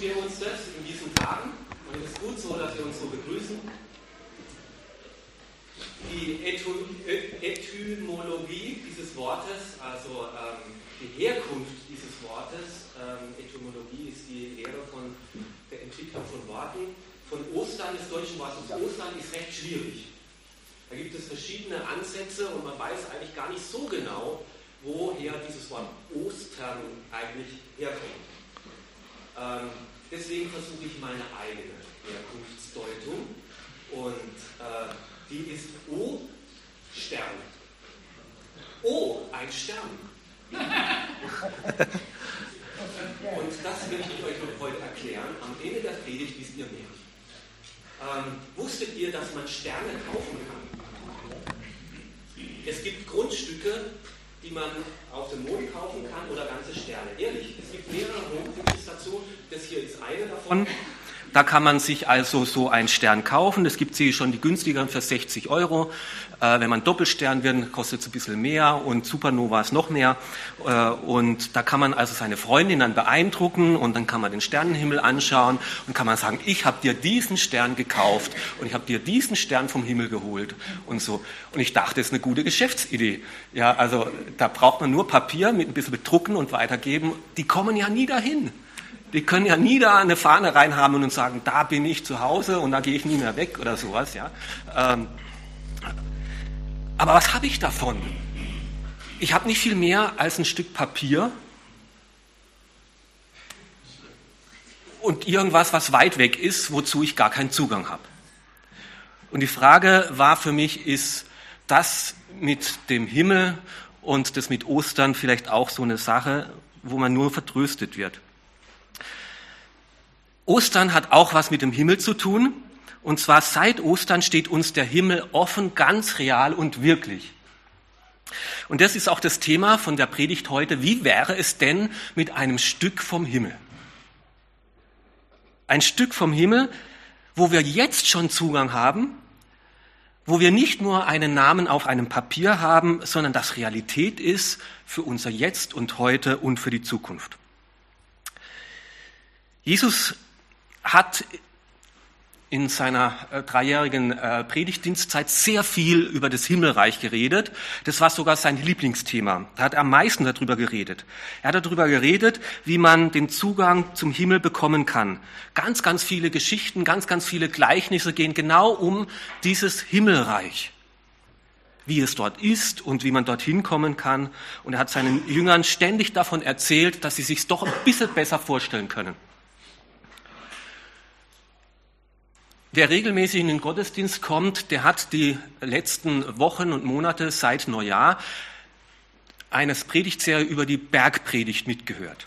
wünschen wir uns das in diesen Tagen. Und es ist gut so, dass wir uns so begrüßen. Die Etymologie dieses Wortes, also ähm, die Herkunft dieses Wortes, ähm, Etymologie ist die Lehre von der Entwicklung von Worten, von Ostern, des deutschen Wortes Ostern, ist recht schwierig. Da gibt es verschiedene Ansätze und man weiß eigentlich gar nicht so genau, woher dieses Wort Ostern eigentlich herkommt. Ähm, deswegen versuche ich meine eigene Herkunftsdeutung und äh, die ist O, Stern. O, ein Stern. und das will ich euch heute erklären. Am Ende der Predigt wisst ihr mehr. Ähm, wusstet ihr, dass man Sterne kaufen kann? Es gibt Grundstücke, die man auf dem Mond kaufen kann oder ganze Sterne. Ehrlich, es gibt mehrere Mondstationen. Das hier ist eine davon. Da kann man sich also so einen Stern kaufen. Es gibt sie schon die günstigeren für 60 Euro. Äh, wenn man Doppelstern wird, kostet es ein bisschen mehr und Supernovas noch mehr. Äh, und da kann man also seine Freundin dann beeindrucken und dann kann man den Sternenhimmel anschauen und kann man sagen, ich habe dir diesen Stern gekauft und ich habe dir diesen Stern vom Himmel geholt und so. Und ich dachte, das ist eine gute Geschäftsidee. Ja, also da braucht man nur Papier mit ein bisschen bedrucken und weitergeben. Die kommen ja nie dahin. Die können ja nie da eine Fahne reinhaben und sagen, da bin ich zu Hause und da gehe ich nie mehr weg oder sowas. Ja. Ähm, aber was habe ich davon? Ich habe nicht viel mehr als ein Stück Papier und irgendwas, was weit weg ist, wozu ich gar keinen Zugang habe. Und die Frage war für mich, ist das mit dem Himmel und das mit Ostern vielleicht auch so eine Sache, wo man nur vertröstet wird? Ostern hat auch was mit dem Himmel zu tun. Und zwar seit Ostern steht uns der Himmel offen, ganz real und wirklich. Und das ist auch das Thema von der Predigt heute. Wie wäre es denn mit einem Stück vom Himmel? Ein Stück vom Himmel, wo wir jetzt schon Zugang haben, wo wir nicht nur einen Namen auf einem Papier haben, sondern das Realität ist für unser Jetzt und heute und für die Zukunft. Jesus hat in seiner äh, dreijährigen äh, Predigtdienstzeit sehr viel über das Himmelreich geredet. Das war sogar sein Lieblingsthema. Da hat er am meisten darüber geredet. Er hat darüber geredet, wie man den Zugang zum Himmel bekommen kann. Ganz, ganz viele Geschichten, ganz, ganz viele Gleichnisse gehen genau um dieses Himmelreich. Wie es dort ist und wie man dorthin kommen kann. Und er hat seinen Jüngern ständig davon erzählt, dass sie sich doch ein bisschen besser vorstellen können. Wer regelmäßig in den Gottesdienst kommt, der hat die letzten Wochen und Monate seit Neujahr eines Predigtserie über die Bergpredigt mitgehört.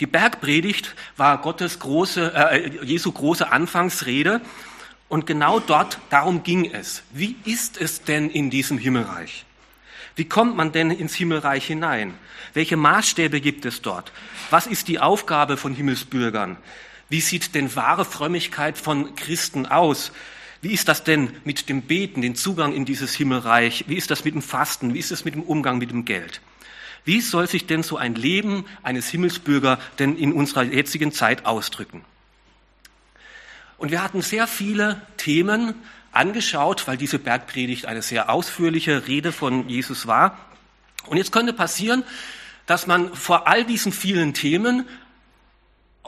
Die Bergpredigt war Gottes große, äh, Jesu große Anfangsrede und genau dort, darum ging es. Wie ist es denn in diesem Himmelreich? Wie kommt man denn ins Himmelreich hinein? Welche Maßstäbe gibt es dort? Was ist die Aufgabe von Himmelsbürgern? Wie sieht denn wahre Frömmigkeit von Christen aus? Wie ist das denn mit dem Beten, den Zugang in dieses Himmelreich? Wie ist das mit dem Fasten? Wie ist es mit dem Umgang mit dem Geld? Wie soll sich denn so ein Leben eines Himmelsbürger denn in unserer jetzigen Zeit ausdrücken? Und wir hatten sehr viele Themen angeschaut, weil diese Bergpredigt eine sehr ausführliche Rede von Jesus war. Und jetzt könnte passieren, dass man vor all diesen vielen Themen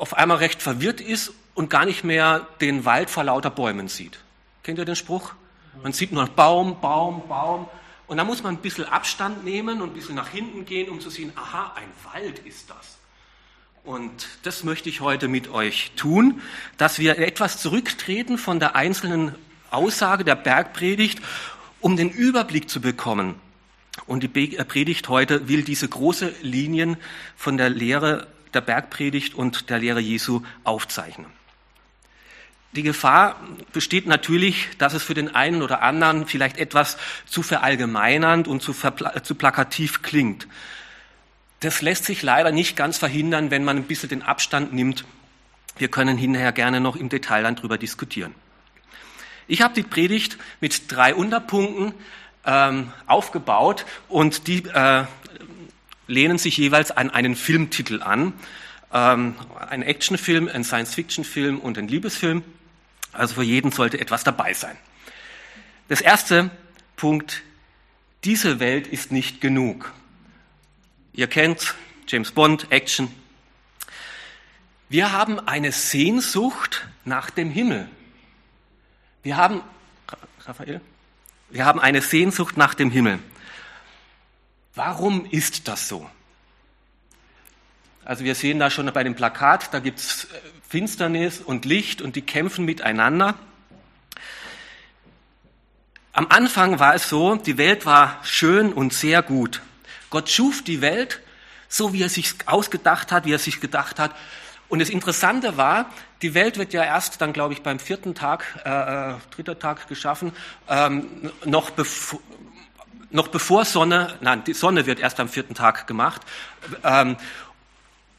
auf einmal recht verwirrt ist und gar nicht mehr den Wald vor lauter Bäumen sieht. Kennt ihr den Spruch? Man sieht nur Baum, Baum, Baum. Und da muss man ein bisschen Abstand nehmen und ein bisschen nach hinten gehen, um zu sehen, aha, ein Wald ist das. Und das möchte ich heute mit euch tun, dass wir etwas zurücktreten von der einzelnen Aussage der Bergpredigt, um den Überblick zu bekommen. Und die äh, Predigt heute will diese große Linien von der Lehre der Bergpredigt und der Lehre Jesu aufzeichnen. Die Gefahr besteht natürlich, dass es für den einen oder anderen vielleicht etwas zu verallgemeinernd und zu, zu plakativ klingt. Das lässt sich leider nicht ganz verhindern, wenn man ein bisschen den Abstand nimmt. Wir können hinterher gerne noch im Detail dann drüber diskutieren. Ich habe die Predigt mit drei Unterpunkten ähm, aufgebaut und die äh, lehnen sich jeweils an einen Filmtitel an. ähm, ein Actionfilm, ein Science-Fiction-Film und ein Liebesfilm. Also für jeden sollte etwas dabei sein. Das erste Punkt, diese Welt ist nicht genug. Ihr kennt James Bond, Action. Wir haben eine Sehnsucht nach dem Himmel. Wir haben, Raphael, wir haben eine Sehnsucht nach dem Himmel. Warum ist das so? Also wir sehen da schon bei dem Plakat, da gibt es äh, Finsternis und Licht und die kämpfen miteinander. Am Anfang war es so, die Welt war schön und sehr gut. Gott schuf die Welt so, wie er sich ausgedacht hat, wie er sich gedacht hat. Und das Interessante war, die Welt wird ja erst dann, glaube ich, beim vierten Tag, äh, äh dritter Tag geschaffen, ähm, noch, bevor, noch bevor Sonne, nein, die Sonne wird erst am vierten Tag gemacht. Ähm,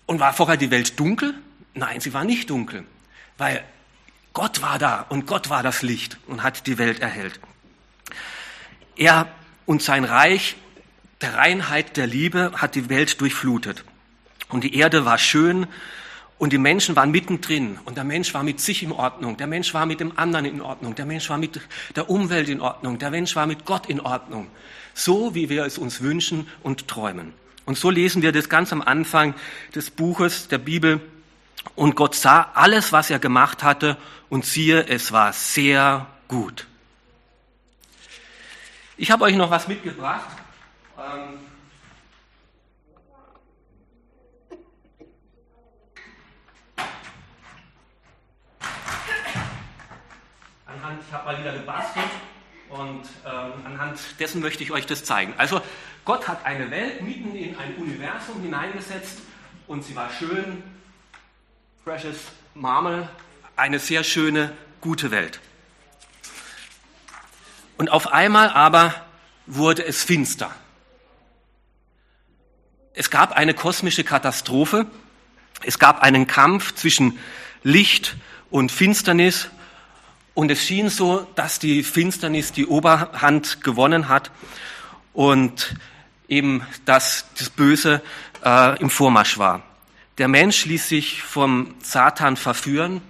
und war vorher die Welt dunkel? Nein, sie war nicht dunkel, weil Gott war da und Gott war das Licht und hat die Welt erhellt. Er und sein Reich der Reinheit der Liebe hat die Welt durchflutet. Und die Erde war schön und die Menschen waren mittendrin und der Mensch war mit sich in Ordnung, der Mensch war mit dem anderen in Ordnung, der Mensch war mit der Umwelt in Ordnung, der Mensch war mit Gott in Ordnung. So wie wir es uns wünschen und träumen. Und so lesen wir das ganz am Anfang des Buches der Bibel. Und Gott sah alles, was er gemacht hatte, und siehe, es war sehr gut. Ich habe euch noch was mitgebracht. Ähm anhand, ich habe mal wieder gebastelt. Und ähm, anhand dessen möchte ich euch das zeigen. Also Gott hat eine Welt mitten in ein Universum hineingesetzt und sie war schön, precious Marmel, eine sehr schöne, gute Welt. Und auf einmal aber wurde es finster. Es gab eine kosmische Katastrophe. Es gab einen Kampf zwischen Licht und Finsternis und es schien so, dass die Finsternis die Oberhand gewonnen hat und eben, dass das Böse äh, im Vormarsch war. Der Mensch ließ sich vom Satan verführen.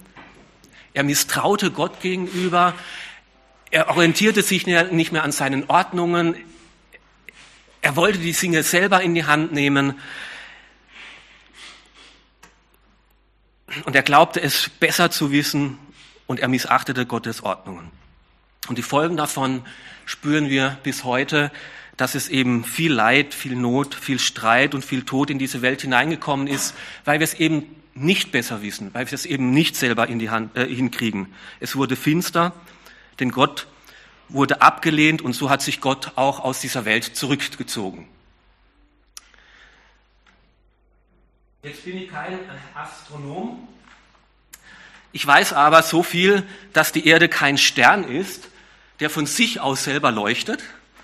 Er misstraute Gott gegenüber. Er orientierte sich nicht mehr an seinen Ordnungen. Er wollte die Dinge selber in die Hand nehmen. Und er glaubte es besser zu wissen und er missachtete Gottes Ordnungen. Und die Folgen davon spüren wir bis heute, dass es eben viel Leid, viel Not, viel Streit und viel Tod in diese Welt hineingekommen ist, weil wir es eben nicht besser wissen, weil wir es eben nicht selber in die Hand äh, hinkriegen. Es wurde finster, denn Gott wurde abgelehnt und so hat sich Gott auch aus dieser Welt zurückgezogen. Jetzt bin ich kein Astronom, ich weiß aber so viel, dass die Erde kein Stern ist, der von sich aus selber leuchtet,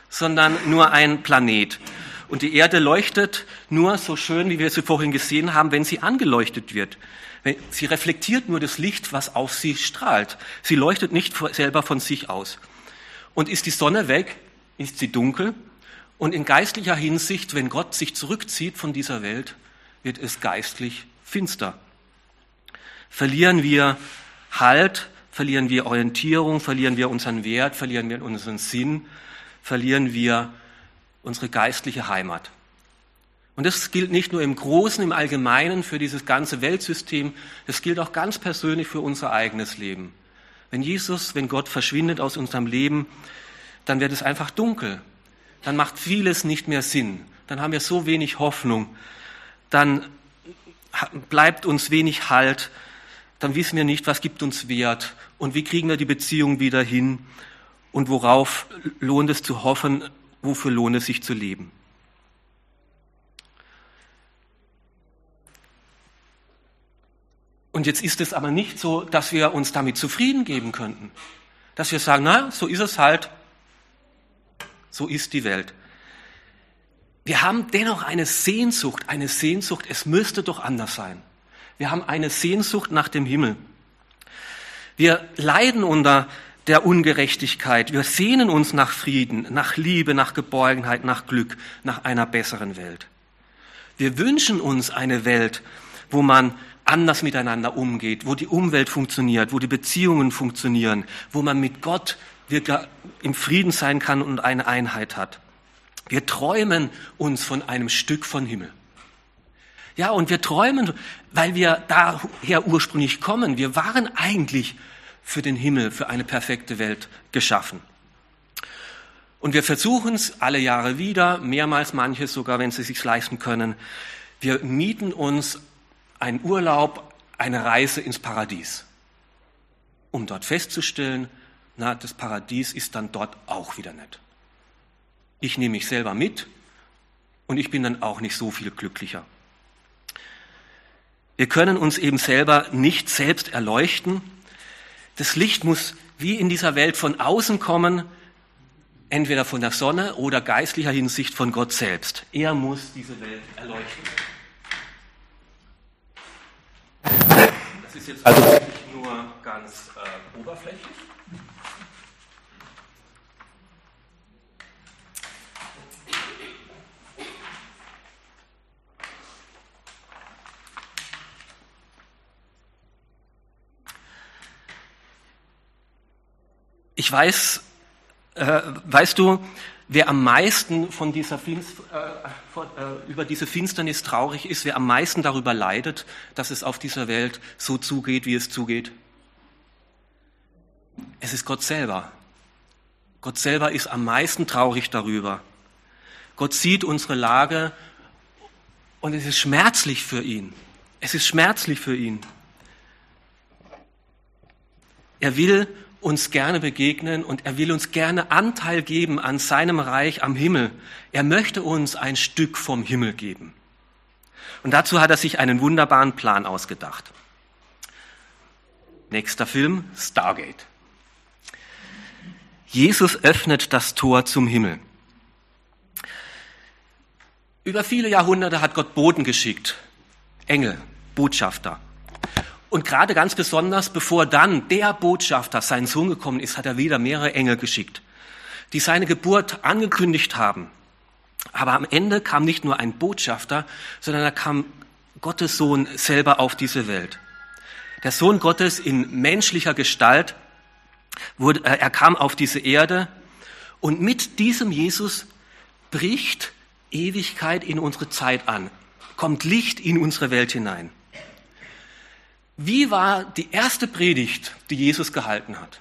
sondern nur ein Planet. Und die Erde leuchtet nur so schön, wie wir sie vorhin gesehen haben, wenn sie angeleuchtet wird. Sie reflektiert nur das Licht, was auf sie strahlt. Sie leuchtet nicht selber von sich aus. Und ist die Sonne weg, ist sie dunkel. Und in geistlicher Hinsicht, wenn Gott sich zurückzieht von dieser Welt, wird es geistlich finster verlieren wir Halt, verlieren wir Orientierung, verlieren wir unseren Wert, verlieren wir unseren Sinn, verlieren wir unsere geistliche Heimat. Und das gilt nicht nur im Großen, im Allgemeinen für dieses ganze Weltsystem, das gilt auch ganz persönlich für unser eigenes Leben. Wenn Jesus, wenn Gott verschwindet aus unserem Leben, dann wird es einfach dunkel. Dann macht vieles nicht mehr Sinn. Dann haben wir so wenig Hoffnung. Dann bleibt uns wenig Halt dann wissen wir nicht, was gibt uns Wert und wie kriegen wir die Beziehung wieder hin und worauf lohnt es zu hoffen, wofür lohnt es sich zu leben. Und jetzt ist es aber nicht so, dass wir uns damit zufrieden geben könnten. Dass wir sagen, na, so ist es halt, so ist die Welt. Wir haben dennoch eine Sehnsucht, eine Sehnsucht, es müsste doch anders sein. Wir haben eine Sehnsucht nach dem Himmel. Wir leiden unter der Ungerechtigkeit. Wir sehnen uns nach Frieden, nach Liebe, nach Geborgenheit, nach Glück, nach einer besseren Welt. Wir wünschen uns eine Welt, wo man anders miteinander umgeht, wo die Umwelt funktioniert, wo die Beziehungen funktionieren, wo man mit Gott wirklich im Frieden sein kann und eine Einheit hat. Wir träumen uns von einem Stück von Himmel. Ja, und wir träumen, weil wir daher ursprünglich kommen. Wir waren eigentlich für den Himmel, für eine perfekte Welt geschaffen. Und wir versuchen es alle Jahre wieder, mehrmals manches sogar, wenn sie es sich leisten können. Wir mieten uns einen Urlaub, eine Reise ins Paradies, um dort festzustellen, na, das Paradies ist dann dort auch wieder nett. Ich nehme mich selber mit und ich bin dann auch nicht so viel glücklicher. Wir können uns eben selber nicht selbst erleuchten. Das Licht muss wie in dieser Welt von außen kommen, entweder von der Sonne oder geistlicher Hinsicht von Gott selbst. Er muss diese Welt erleuchten. Das ist jetzt also nur ganz äh, oberflächlich. Ich weiß, äh, weißt du, wer am meisten von dieser Finst, äh, von, äh, über diese Finsternis traurig ist, wer am meisten darüber leidet, dass es auf dieser Welt so zugeht, wie es zugeht? Es ist Gott selber. Gott selber ist am meisten traurig darüber. Gott sieht unsere Lage und es ist schmerzlich für ihn. Es ist schmerzlich für ihn. Er will uns gerne begegnen und er will uns gerne Anteil geben an seinem Reich am Himmel. Er möchte uns ein Stück vom Himmel geben. Und dazu hat er sich einen wunderbaren Plan ausgedacht. Nächster Film, Stargate. Jesus öffnet das Tor zum Himmel. Über viele Jahrhunderte hat Gott Boten geschickt, Engel, Botschafter. Und gerade ganz besonders, bevor dann der Botschafter, sein Sohn gekommen ist, hat er wieder mehrere Engel geschickt, die seine Geburt angekündigt haben. Aber am Ende kam nicht nur ein Botschafter, sondern da kam Gottes Sohn selber auf diese Welt. Der Sohn Gottes in menschlicher Gestalt, wurde, äh, er kam auf diese Erde und mit diesem Jesus bricht Ewigkeit in unsere Zeit an, kommt Licht in unsere Welt hinein. Wie war die erste Predigt, die Jesus gehalten hat?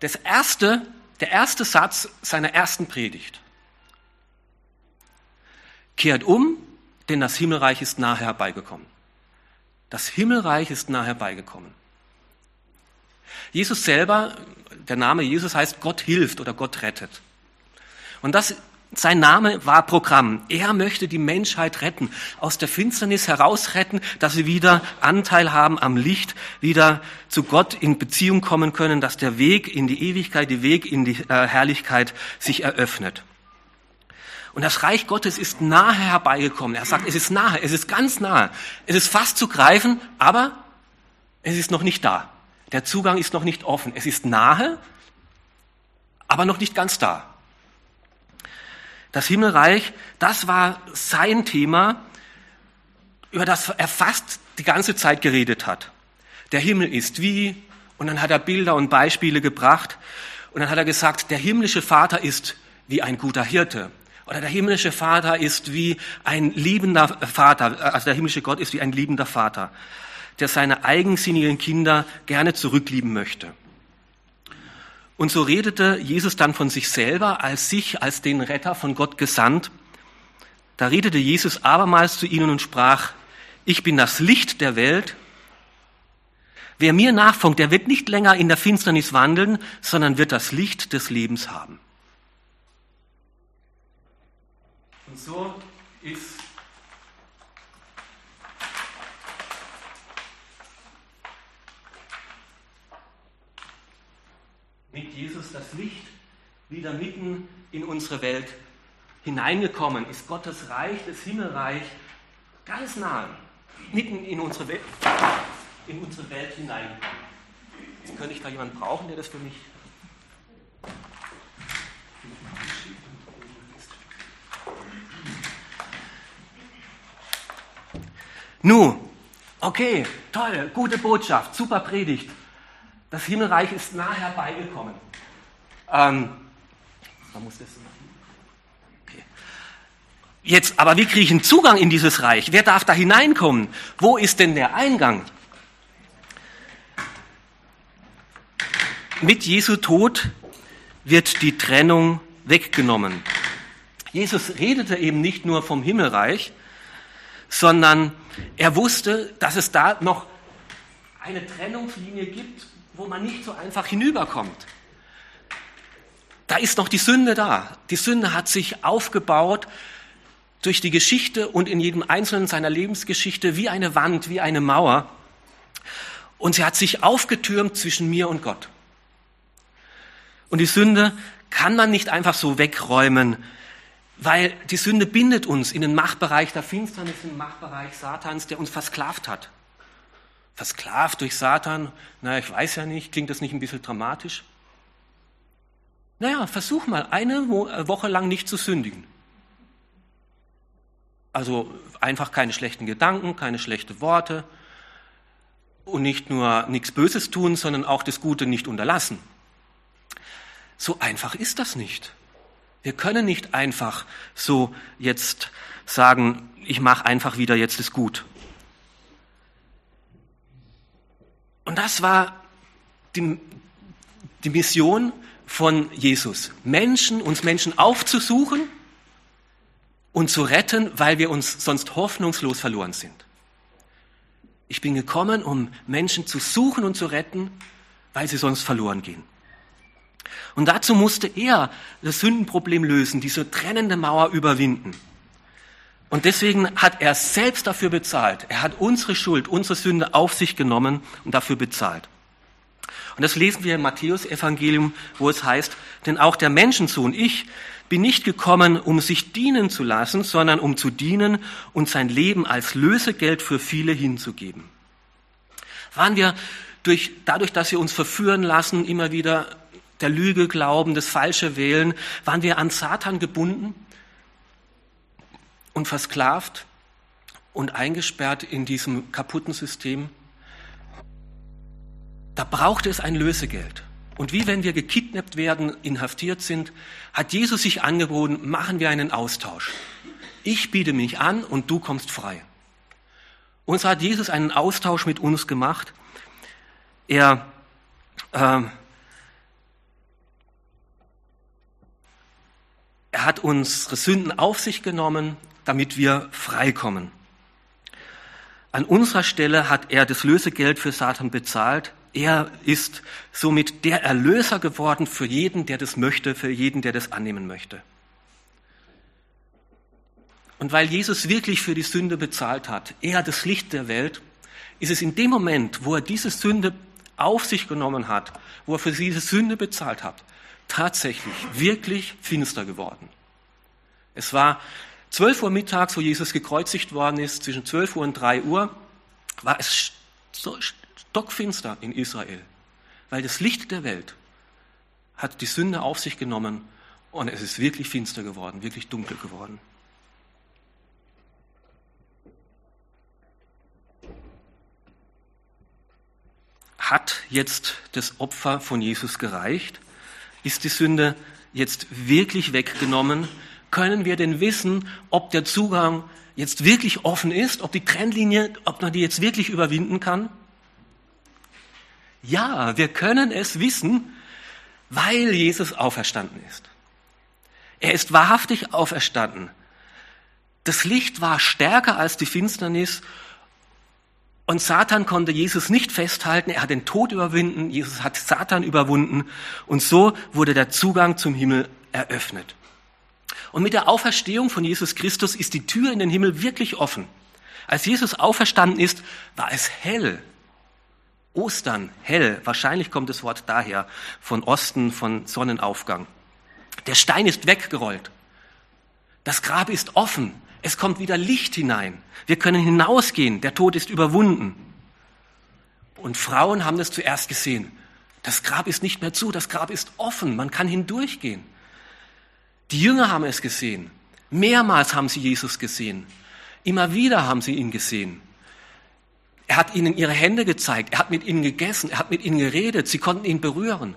Das erste, der erste Satz seiner ersten Predigt. Kehrt um, denn das Himmelreich ist nahe herbeigekommen. Das Himmelreich ist nahe herbeigekommen. Jesus selber, der Name Jesus heißt Gott hilft oder Gott rettet. Und das sein Name war Programm. Er möchte die Menschheit retten, aus der Finsternis herausretten, dass sie wieder Anteil haben am Licht, wieder zu Gott in Beziehung kommen können, dass der Weg in die Ewigkeit, der Weg in die äh, Herrlichkeit sich eröffnet. Und das Reich Gottes ist nahe herbeigekommen. Er sagt, es ist nahe, es ist ganz nahe. Es ist fast zu greifen, aber es ist noch nicht da. Der Zugang ist noch nicht offen. Es ist nahe, aber noch nicht ganz da. Das Himmelreich, das war sein Thema, über das er fast die ganze Zeit geredet hat. Der Himmel ist wie, und dann hat er Bilder und Beispiele gebracht, und dann hat er gesagt, der himmlische Vater ist wie ein guter Hirte. Oder der himmlische Vater ist wie ein liebender Vater, also der himmlische Gott ist wie ein liebender Vater, der seine eigensinnigen Kinder gerne zurücklieben möchte. Und so redete Jesus dann von sich selber als sich, als den Retter von Gott gesandt. Da redete Jesus abermals zu ihnen und sprach, ich bin das Licht der Welt. Wer mir nachfolgt, der wird nicht länger in der Finsternis wandeln, sondern wird das Licht des Lebens haben. Und so ist mit Jesus das Licht wieder mitten in unsere Welt hineingekommen, ist Gottes Reich, das Himmelreich, ganz nah, mitten in unsere Welt, in unsere Welt hineingekommen. Jetzt könnte ich da jemanden brauchen, der das für mich. Nun, Okay, toll, gute Botschaft, super Predigt. Das Himmelreich ist nah herbeigekommen. Ähm, man muss das okay. Jetzt, aber wie kriege ich einen Zugang in dieses Reich? Wer darf da hineinkommen? Wo ist denn der Eingang? Mit Jesu Tod wird die Trennung weggenommen. Jesus redete eben nicht nur vom Himmelreich, sondern er wusste, dass es da noch eine Trennungslinie gibt, wo man nicht so einfach hinüberkommt. Da ist noch die Sünde da. Die Sünde hat sich aufgebaut durch die Geschichte und in jedem einzelnen seiner Lebensgeschichte wie eine Wand, wie eine Mauer. Und sie hat sich aufgetürmt zwischen mir und Gott. Und die Sünde kann man nicht einfach so wegräumen, weil die Sünde bindet uns in den Machtbereich der Finsternis, in den Machtbereich Satans, der uns versklavt hat. Versklavt durch Satan, na, ich weiß ja nicht, klingt das nicht ein bisschen dramatisch? Naja, versuch mal eine äh, Woche lang nicht zu sündigen. Also einfach keine schlechten Gedanken, keine schlechten Worte und nicht nur nichts Böses tun, sondern auch das Gute nicht unterlassen. So einfach ist das nicht. Wir können nicht einfach so jetzt sagen, ich mache einfach wieder jetzt ist gut. Und das war die, die Mission von Jesus. Menschen, uns Menschen aufzusuchen und zu retten, weil wir uns sonst hoffnungslos verloren sind. Ich bin gekommen, um Menschen zu suchen und zu retten, weil sie sonst verloren gehen. Und dazu musste er das Sündenproblem lösen, diese trennende Mauer überwinden. Und deswegen hat er selbst dafür bezahlt. Er hat unsere Schuld, unsere Sünde auf sich genommen und dafür bezahlt. Und das lesen wir im Matthäus-Evangelium, wo es heißt, denn auch der Menschensohn, ich, bin nicht gekommen, um sich dienen zu lassen, sondern um zu dienen und sein Leben als Lösegeld für viele hinzugeben. Waren wir durch, dadurch, dass wir uns verführen lassen, immer wieder der Lüge glauben, das Falsche wählen, waren wir an Satan gebunden und versklavt und eingesperrt in diesem kaputten System. Da brauchte es ein Lösegeld. Und wie wenn wir gekidnappt werden, inhaftiert sind, hat Jesus sich angeboten, machen wir einen Austausch. Ich biete mich an und du kommst frei. Und so hat Jesus einen Austausch mit uns gemacht. Er äh, Er hat unsere Sünden auf sich genommen, damit wir freikommen. An unserer Stelle hat er das Lösegeld für Satan bezahlt. Er ist somit der Erlöser geworden für jeden, der das möchte, für jeden, der das annehmen möchte. Und weil Jesus wirklich für die Sünde bezahlt hat, er das Licht der Welt, ist es in dem Moment, wo er diese Sünde auf sich genommen hat, wo er für diese Sünde bezahlt hat, tatsächlich wirklich finster geworden. Es war 12 Uhr mittags, wo Jesus gekreuzigt worden ist, zwischen 12 Uhr und 3 Uhr, war es stockfinster in Israel, weil das Licht der Welt hat die Sünde auf sich genommen und es ist wirklich finster geworden, wirklich dunkel geworden. Hat jetzt das Opfer von Jesus gereicht? Ist die Sünde jetzt wirklich weggenommen? Können wir denn wissen, ob der Zugang jetzt wirklich offen ist, ob die Trennlinie, ob man die jetzt wirklich überwinden kann? Ja, wir können es wissen, weil Jesus auferstanden ist. Er ist wahrhaftig auferstanden. Das Licht war stärker als die Finsternis und Satan konnte Jesus nicht festhalten, er hat den Tod überwinden, Jesus hat Satan überwunden und so wurde der Zugang zum Himmel eröffnet. Und mit der Auferstehung von Jesus Christus ist die Tür in den Himmel wirklich offen. Als Jesus auferstanden ist, war es hell. Ostern, hell, wahrscheinlich kommt das Wort daher, von Osten, von Sonnenaufgang. Der Stein ist weggerollt. Das Grab ist offen. Es kommt wieder Licht hinein. Wir können hinausgehen. Der Tod ist überwunden. Und Frauen haben das zuerst gesehen. Das Grab ist nicht mehr zu, das Grab ist offen. Man kann hindurchgehen. Die Jünger haben es gesehen. Mehrmals haben sie Jesus gesehen. Immer wieder haben sie ihn gesehen. Er hat ihnen ihre Hände gezeigt, er hat mit ihnen gegessen, er hat mit ihnen geredet, sie konnten ihn berühren.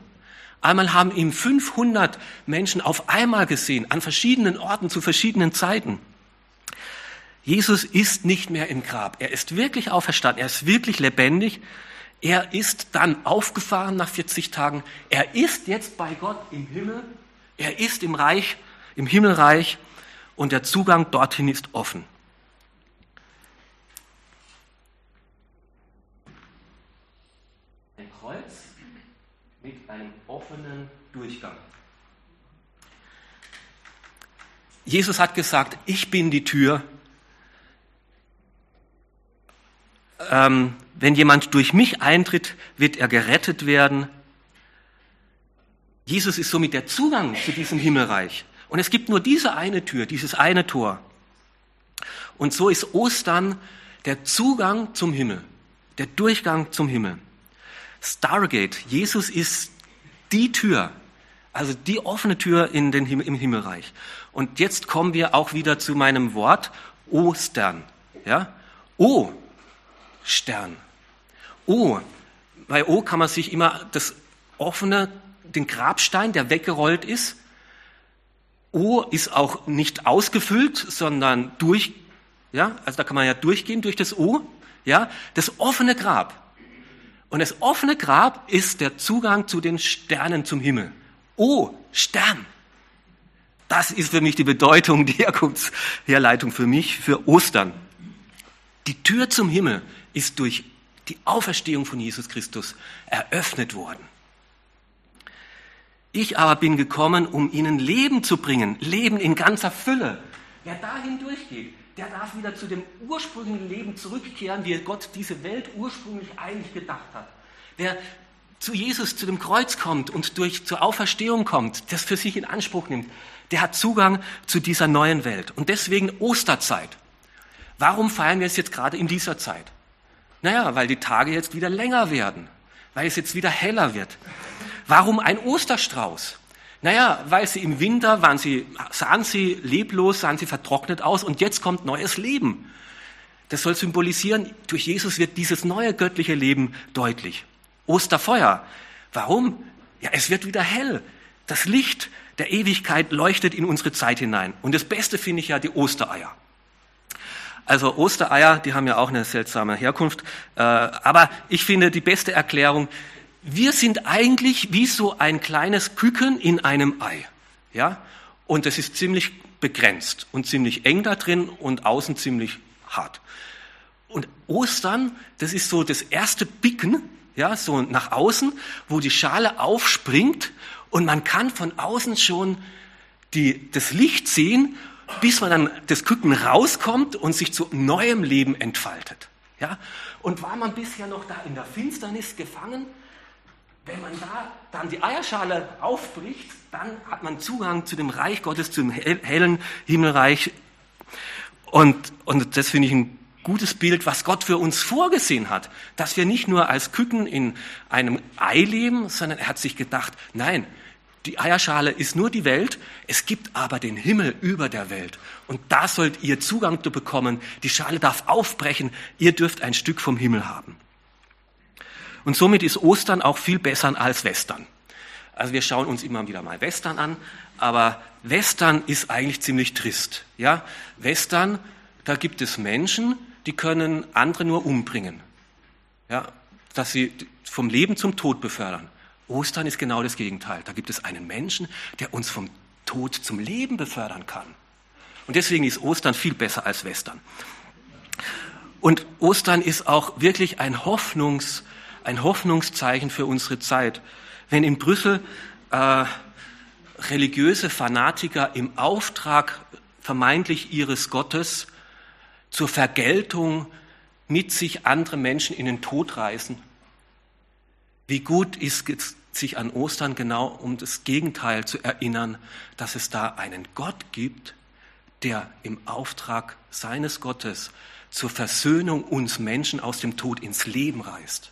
Einmal haben ihm 500 Menschen auf einmal gesehen, an verschiedenen Orten, zu verschiedenen Zeiten. Jesus ist nicht mehr im Grab. Er ist wirklich auferstanden. Er ist wirklich lebendig. Er ist dann aufgefahren nach 40 Tagen. Er ist jetzt bei Gott im Himmel. Er ist im Reich, im Himmelreich und der Zugang dorthin ist offen. Ein Kreuz mit einem offenen Durchgang. Jesus hat gesagt, ich bin die Tür. Ähm, wenn jemand durch mich eintritt, wird er gerettet werden. Jesus ist somit der Zugang zu diesem Himmelreich. Und es gibt nur diese eine Tür, dieses eine Tor. Und so ist Ostern der Zugang zum Himmel, der Durchgang zum Himmel. Stargate, Jesus ist die Tür, also die offene Tür in den Himmel, im Himmelreich. Und jetzt kommen wir auch wieder zu meinem Wort Ostern. Ja? O, Stern. O, bei O kann man sich immer das offene, den Grabstein, der weggerollt ist. O ist auch nicht ausgefüllt, sondern durch, ja, also da kann man ja durchgehen durch das O, ja, das offene Grab. Und das offene Grab ist der Zugang zu den Sternen zum Himmel. Oh, Stern. Das ist für mich die Bedeutung, die Herkunftsherleitung für mich, für Ostern. Die Tür zum Himmel ist durch die Auferstehung von Jesus Christus eröffnet worden. Ich aber bin gekommen, um ihnen Leben zu bringen, Leben in ganzer Fülle. Wer dahin durchgeht, der darf wieder zu dem ursprünglichen Leben zurückkehren, wie Gott diese Welt ursprünglich eigentlich gedacht hat. Wer zu Jesus, zu dem Kreuz kommt und durch zur Auferstehung kommt, das für sich in Anspruch nimmt, der hat Zugang zu dieser neuen Welt. Und deswegen Osterzeit. Warum feiern wir es jetzt gerade in dieser Zeit? Naja, weil die Tage jetzt wieder länger werden, weil es jetzt wieder heller wird. Warum ein Osterstrauß? Naja, weil sie im Winter waren sie, sahen sie leblos, sahen sie vertrocknet aus und jetzt kommt neues Leben. Das soll symbolisieren, durch Jesus wird dieses neue göttliche Leben deutlich. Osterfeuer. Warum? Ja, es wird wieder hell. Das Licht der Ewigkeit leuchtet in unsere Zeit hinein. Und das Beste finde ich ja die Ostereier. Also Ostereier, die haben ja auch eine seltsame Herkunft. Äh, aber ich finde die beste Erklärung, wir sind eigentlich wie so ein kleines Küken in einem Ei. Ja? Und es ist ziemlich begrenzt und ziemlich eng da drin und außen ziemlich hart. Und Ostern, das ist so das erste Bicken, ja, so nach außen, wo die Schale aufspringt und man kann von außen schon die, das Licht sehen, bis man dann das Küken rauskommt und sich zu neuem Leben entfaltet. Ja? Und war man bisher noch da in der Finsternis gefangen, wenn man da dann die Eierschale aufbricht, dann hat man Zugang zu dem Reich Gottes, zum hellen Himmelreich. Und, und das finde ich ein gutes Bild, was Gott für uns vorgesehen hat. Dass wir nicht nur als Küken in einem Ei leben, sondern er hat sich gedacht, nein, die Eierschale ist nur die Welt, es gibt aber den Himmel über der Welt. Und da sollt ihr Zugang zu bekommen. Die Schale darf aufbrechen, ihr dürft ein Stück vom Himmel haben. Und somit ist Ostern auch viel besser als Western. Also wir schauen uns immer wieder mal Western an, aber Western ist eigentlich ziemlich trist. Ja, Western, da gibt es Menschen, die können andere nur umbringen. Ja, dass sie vom Leben zum Tod befördern. Ostern ist genau das Gegenteil. Da gibt es einen Menschen, der uns vom Tod zum Leben befördern kann. Und deswegen ist Ostern viel besser als Western. Und Ostern ist auch wirklich ein Hoffnungs- ein Hoffnungszeichen für unsere Zeit. Wenn in Brüssel äh, religiöse Fanatiker im Auftrag vermeintlich ihres Gottes zur Vergeltung mit sich andere Menschen in den Tod reißen. Wie gut ist es sich an Ostern genau um das Gegenteil zu erinnern, dass es da einen Gott gibt, der im Auftrag seines Gottes zur Versöhnung uns Menschen aus dem Tod ins Leben reißt.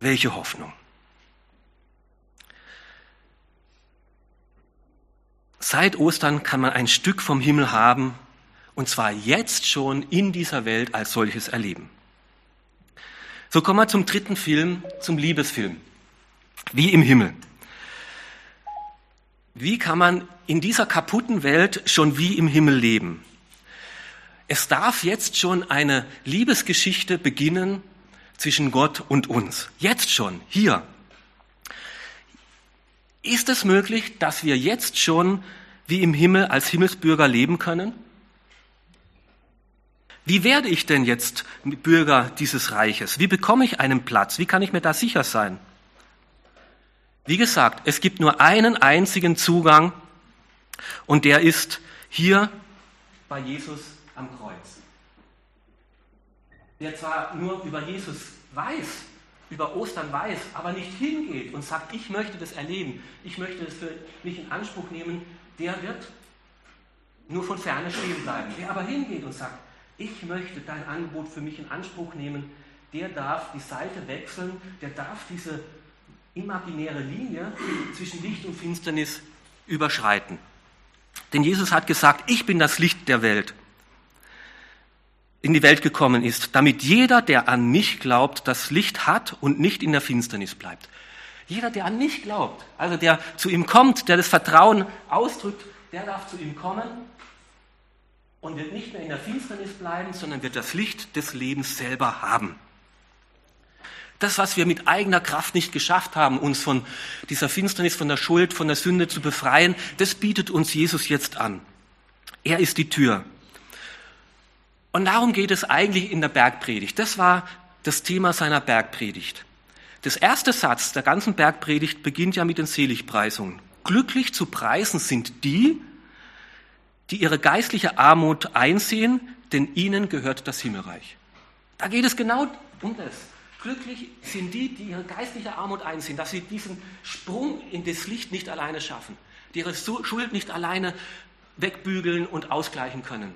Welche Hoffnung? Seit Ostern kann man ein Stück vom Himmel haben Und zwar jetzt schon in dieser Welt als solches erleben. So kommen wir zum dritten Film, zum Liebesfilm. Wie im Himmel. Wie kann man in dieser kaputten Welt schon wie im Himmel leben? Es darf jetzt schon eine Liebesgeschichte beginnen zwischen Gott und uns. Jetzt schon, hier. Ist es möglich, dass wir jetzt schon wie im Himmel als Himmelsbürger leben können? Wie werde ich denn jetzt Bürger dieses Reiches? Wie bekomme ich einen Platz? Wie kann ich mir da sicher sein? Wie gesagt, es gibt nur einen einzigen Zugang und der ist hier bei Jesus am Kreuz. Der zwar nur über Jesus weiß, über Ostern weiß, aber nicht hingeht und sagt, ich möchte das erleben, ich möchte das für mich in Anspruch nehmen, der wird nur von ferne stehen bleiben. Wer aber hingeht und sagt, ich möchte dein Angebot für mich in Anspruch nehmen, der darf die Seite wechseln, der darf diese imaginäre Linie zwischen Licht und Finsternis überschreiten. Denn Jesus hat gesagt, ich bin das Licht der Welt, in die Welt gekommen ist, damit jeder, der an mich glaubt, das Licht hat und nicht in der Finsternis bleibt. Jeder, der an mich glaubt, also der zu ihm kommt, der das Vertrauen ausdrückt, der darf zu ihm kommen und wird nicht mehr in der Finsternis bleiben, sondern wird das Licht des Lebens selber haben. Das, was wir mit eigener Kraft nicht geschafft haben, uns von dieser Finsternis, von der Schuld, von der Sünde zu befreien, das bietet uns Jesus jetzt an. Er ist die Tür. Und darum geht es eigentlich in der Bergpredigt. Das war das Thema seiner Bergpredigt. Das erste Satz der ganzen Bergpredigt beginnt ja mit den Seligpreisungen. Glücklich zu preisen sind die, die ihre geistliche Armut einsehen, denn ihnen gehört das Himmelreich. Da geht es genau um das. Glücklich sind die, die ihre geistliche Armut einsehen, dass sie diesen Sprung in das Licht nicht alleine schaffen, die ihre Schuld nicht alleine wegbügeln und ausgleichen können,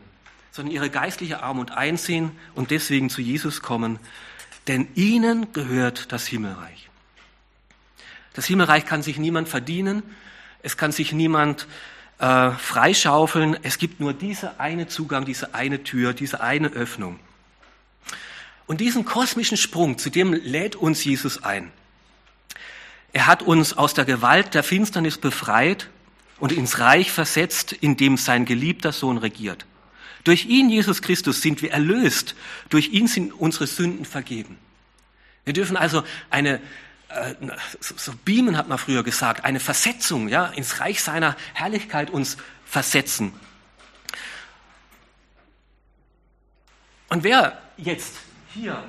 sondern ihre geistliche Armut einsehen und deswegen zu Jesus kommen, denn ihnen gehört das Himmelreich. Das Himmelreich kann sich niemand verdienen, es kann sich niemand äh, freischaufeln. Es gibt nur diese eine Zugang, diese eine Tür, diese eine Öffnung. Und diesen kosmischen Sprung, zu dem lädt uns Jesus ein. Er hat uns aus der Gewalt der Finsternis befreit und ins Reich versetzt, in dem sein geliebter Sohn regiert. Durch ihn, Jesus Christus, sind wir erlöst. Durch ihn sind unsere Sünden vergeben. Wir dürfen also eine äh, so beamen hat man früher gesagt, eine Versetzung, ja, ins Reich seiner Herrlichkeit uns versetzen. Und wer jetzt hier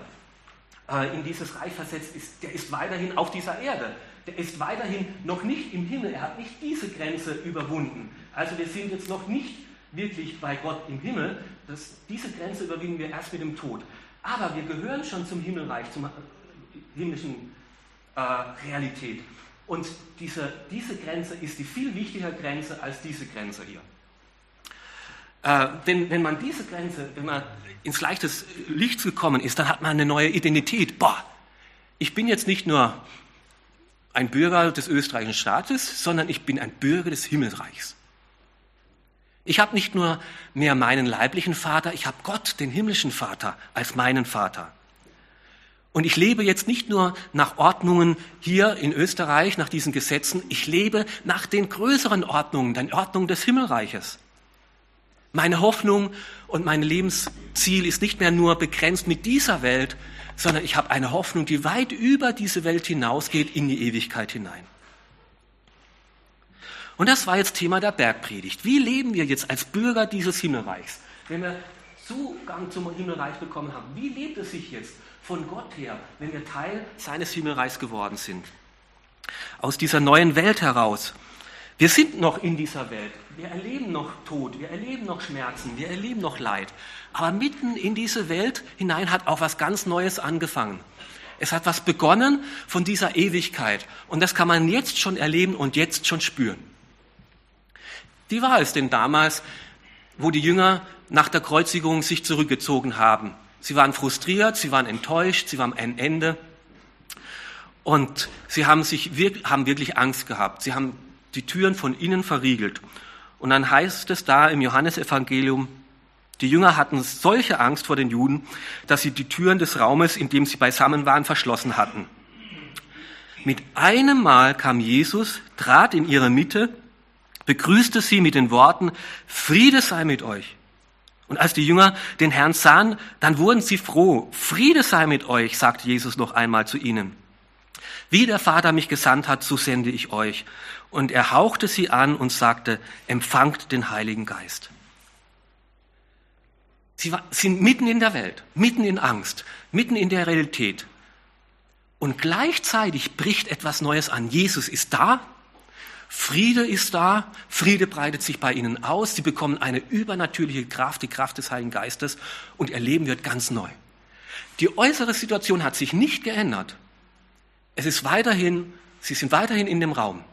äh, in dieses Reich versetzt ist, der ist weiterhin auf dieser Erde. Der ist weiterhin noch nicht im Himmel. Er hat nicht diese Grenze überwunden. Also wir sind jetzt noch nicht wirklich bei Gott im Himmel. Das, diese Grenze überwinden wir erst mit dem Tod. Aber wir gehören schon zum Himmelreich, zum himmlischen äh, Realität. Und diese, diese Grenze ist die viel wichtigere Grenze als diese Grenze hier. Äh, denn wenn man diese Grenze, wenn man ins leichtes Licht gekommen ist, dann hat man eine neue Identität. Boah, ich bin jetzt nicht nur ein Bürger des österreichischen Staates, sondern ich bin ein Bürger des Himmelreichs. Ich habe nicht nur mehr meinen leiblichen Vater, ich habe Gott, den himmlischen Vater, als meinen Vater. Und ich lebe jetzt nicht nur nach Ordnungen hier in Österreich, nach diesen Gesetzen, ich lebe nach den größeren Ordnungen, den Ordnungen des Himmelreiches. Meine Hoffnung und mein Lebensziel ist nicht mehr nur begrenzt mit dieser Welt, sondern ich habe eine Hoffnung, die weit über diese Welt hinausgeht in die Ewigkeit hinein. Und das war jetzt Thema der Bergpredigt. Wie leben wir jetzt als Bürger dieses Himmelreichs? Wenn wir Zugang zum Himmelreich bekommen haben, wie lebt es sich jetzt? von Gott her, wenn wir Teil seines Himmelreichs geworden sind. Aus dieser neuen Welt heraus. Wir sind noch in dieser Welt. Wir erleben noch Tod, wir erleben noch Schmerzen, wir erleben noch Leid. Aber mitten in diese Welt hinein hat auch was ganz Neues angefangen. Es hat was begonnen von dieser Ewigkeit. Und das kann man jetzt schon erleben und jetzt schon spüren. Wie war es denn damals, wo die Jünger nach der Kreuzigung sich zurückgezogen haben? Sie waren frustriert, sie waren enttäuscht, sie waren am Ende. Und sie haben, sich, haben wirklich Angst gehabt. Sie haben die Türen von innen verriegelt. Und dann heißt es da im Johannesevangelium, Die Jünger hatten solche Angst vor den Juden, dass sie die Türen des Raumes, in dem sie beisammen waren, verschlossen hatten. Mit einem Mal kam Jesus, trat in ihre Mitte, begrüßte sie mit den Worten, Friede sei mit euch. Und als die Jünger den Herrn sahen, dann wurden sie froh. Friede sei mit euch, sagte Jesus noch einmal zu ihnen. Wie der Vater mich gesandt hat, so sende ich euch. Und er hauchte sie an und sagte, empfangt den Heiligen Geist. Sie sind mitten in der Welt, mitten in Angst, mitten in der Realität. Und gleichzeitig bricht etwas Neues an. Jesus ist da, Friede ist da, Friede breitet sich bei ihnen aus, sie bekommen eine übernatürliche Kraft, die Kraft des Heiligen Geistes und ihr Leben wird ganz neu. Die äußere Situation hat sich nicht geändert. Es ist weiterhin, sie sind weiterhin in dem Raum.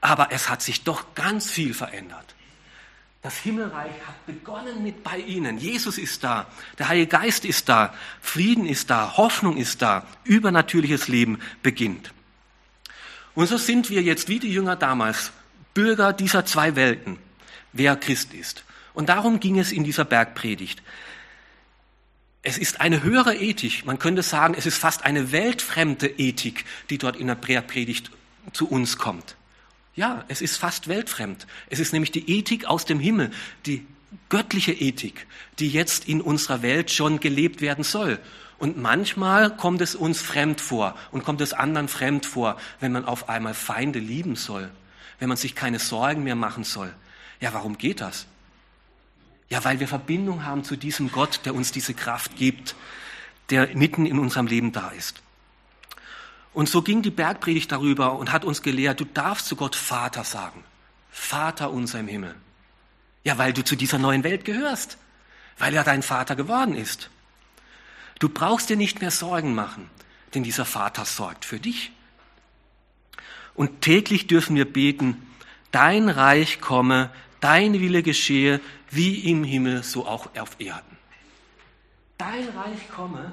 Aber es hat sich doch ganz viel verändert. Das Himmelreich hat begonnen mit bei ihnen. Jesus ist da, der Heilige Geist ist da, Frieden ist da, Hoffnung ist da, übernatürliches Leben beginnt. Und so sind wir jetzt wie die Jünger damals Bürger dieser zwei Welten, wer Christ ist. Und darum ging es in dieser Bergpredigt. Es ist eine höhere Ethik. Man könnte sagen, es ist fast eine weltfremde Ethik, die dort in der Predigt zu uns kommt. Ja, es ist fast weltfremd. Es ist nämlich die Ethik aus dem Himmel, die göttliche Ethik, die jetzt in unserer Welt schon gelebt werden soll. Und manchmal kommt es uns fremd vor und kommt es anderen fremd vor, wenn man auf einmal Feinde lieben soll, wenn man sich keine Sorgen mehr machen soll. Ja, warum geht das? Ja, weil wir Verbindung haben zu diesem Gott, der uns diese Kraft gibt, der mitten in unserem Leben da ist. Und so ging die Bergpredigt darüber und hat uns gelehrt, du darfst zu Gott Vater sagen. Vater unser im Himmel. Ja, weil du zu dieser neuen Welt gehörst, weil er dein Vater geworden ist. Du brauchst dir nicht mehr Sorgen machen, denn dieser Vater sorgt für dich. Und täglich dürfen wir beten, dein Reich komme, dein Wille geschehe, wie im Himmel, so auch auf Erden. Dein Reich komme,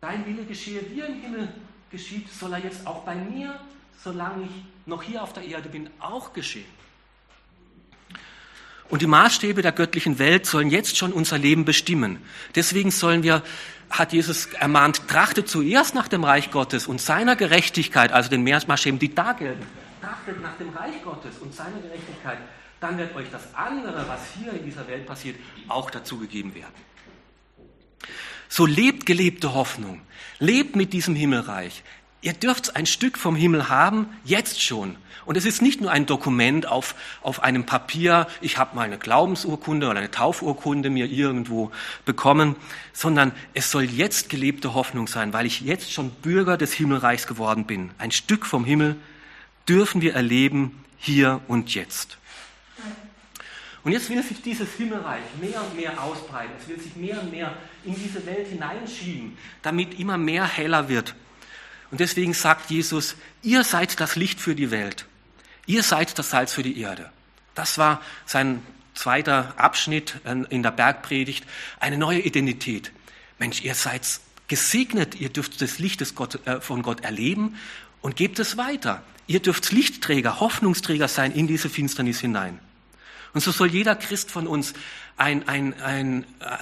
dein Wille geschehe, wie im Himmel geschieht, soll er jetzt auch bei mir, solange ich noch hier auf der Erde bin, auch geschehen. Und die Maßstäbe der göttlichen Welt sollen jetzt schon unser Leben bestimmen. Deswegen sollen wir, hat Jesus ermahnt, trachtet zuerst nach dem Reich Gottes und seiner Gerechtigkeit, also den Maßstäben, die da gelten. Trachtet nach dem Reich Gottes und seiner Gerechtigkeit dann wird euch das andere, was hier in dieser Welt passiert, auch dazugegeben werden. So lebt gelebte Hoffnung. Lebt mit diesem Himmelreich. Ihr dürft ein Stück vom Himmel haben, jetzt schon. Und es ist nicht nur ein Dokument auf, auf einem Papier, ich habe mal eine Glaubensurkunde oder eine Taufurkunde mir irgendwo bekommen, sondern es soll jetzt gelebte Hoffnung sein, weil ich jetzt schon Bürger des Himmelreichs geworden bin. Ein Stück vom Himmel dürfen wir erleben, hier und jetzt. Und jetzt will sich dieses Himmelreich mehr und mehr ausbreiten. Es will sich mehr und mehr in diese Welt hineinschieben, damit immer mehr heller wird. Und deswegen sagt Jesus, ihr seid das Licht für die Welt. Ihr seid das Salz für die Erde. Das war sein zweiter Abschnitt in der Bergpredigt. Eine neue Identität. Mensch, ihr seid gesegnet. Ihr dürft das Licht äh, von Gott erleben und gebt es weiter. Ihr dürft Lichtträger, Hoffnungsträger sein in diese Finsternis hinein. Und so soll jeder Christ von uns ein, ein, ein, äh,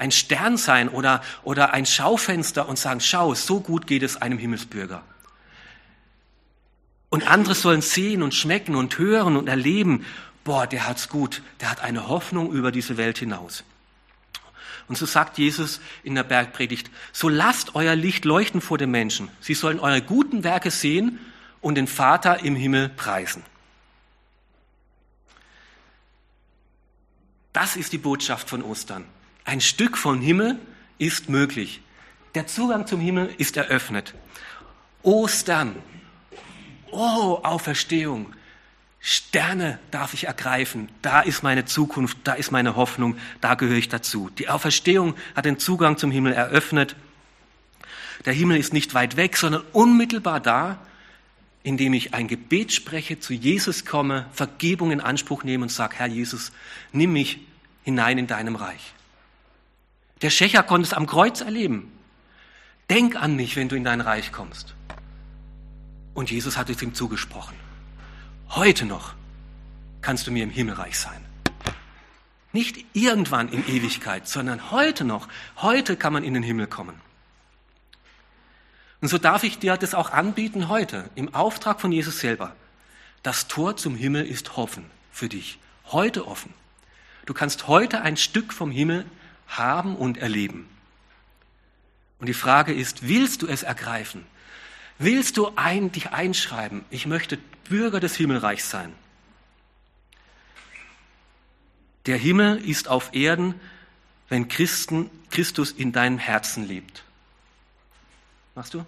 ein Stern sein oder, oder ein Schaufenster und sagen, schau, so gut geht es einem Himmelsbürger. Und andere sollen sehen und schmecken und hören und erleben, boah, der hat's gut, der hat eine Hoffnung über diese Welt hinaus. Und so sagt Jesus in der Bergpredigt, so lasst euer Licht leuchten vor den Menschen. Sie sollen eure guten Werke sehen und den Vater im Himmel preisen. Das ist die Botschaft von Ostern. Ein Stück vom Himmel ist möglich. Der Zugang zum Himmel ist eröffnet. Ostern. Oh, Auferstehung. Sterne darf ich ergreifen. Da ist meine Zukunft, da ist meine Hoffnung, da gehöre ich dazu. Die Auferstehung hat den Zugang zum Himmel eröffnet. Der Himmel ist nicht weit weg, sondern unmittelbar da, indem ich ein Gebet spreche, zu Jesus komme, Vergebung in Anspruch nehme und sage, Herr Jesus, nimm mich hinein in deinem Reich. Der Schächer konnte es am Kreuz erleben. Denk an mich, wenn du in dein Reich kommst. Und Jesus hat es ihm zugesprochen. Heute noch kannst du mir im Himmelreich sein. Nicht irgendwann in Ewigkeit, sondern heute noch. Heute kann man in den Himmel kommen. Und so darf ich dir das auch anbieten heute, im Auftrag von Jesus selber. Das Tor zum Himmel ist offen für dich. Heute offen. Du kannst heute ein Stück vom Himmel haben und erleben. Und die Frage ist, willst du es ergreifen? Willst du ein, dich einschreiben? Ich möchte Bürger des Himmelreichs sein. Der Himmel ist auf Erden, wenn Christen, Christus in deinem Herzen lebt. Machst du?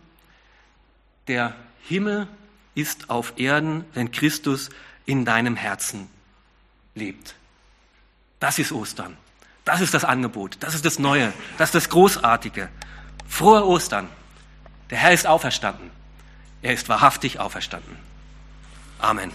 Der Himmel ist auf Erden, wenn Christus in deinem Herzen lebt. Das ist Ostern. Das ist das Angebot. Das ist das Neue. Das ist das Großartige. Frohe Ostern. Der Herr ist auferstanden. Er ist wahrhaftig auferstanden. Amen.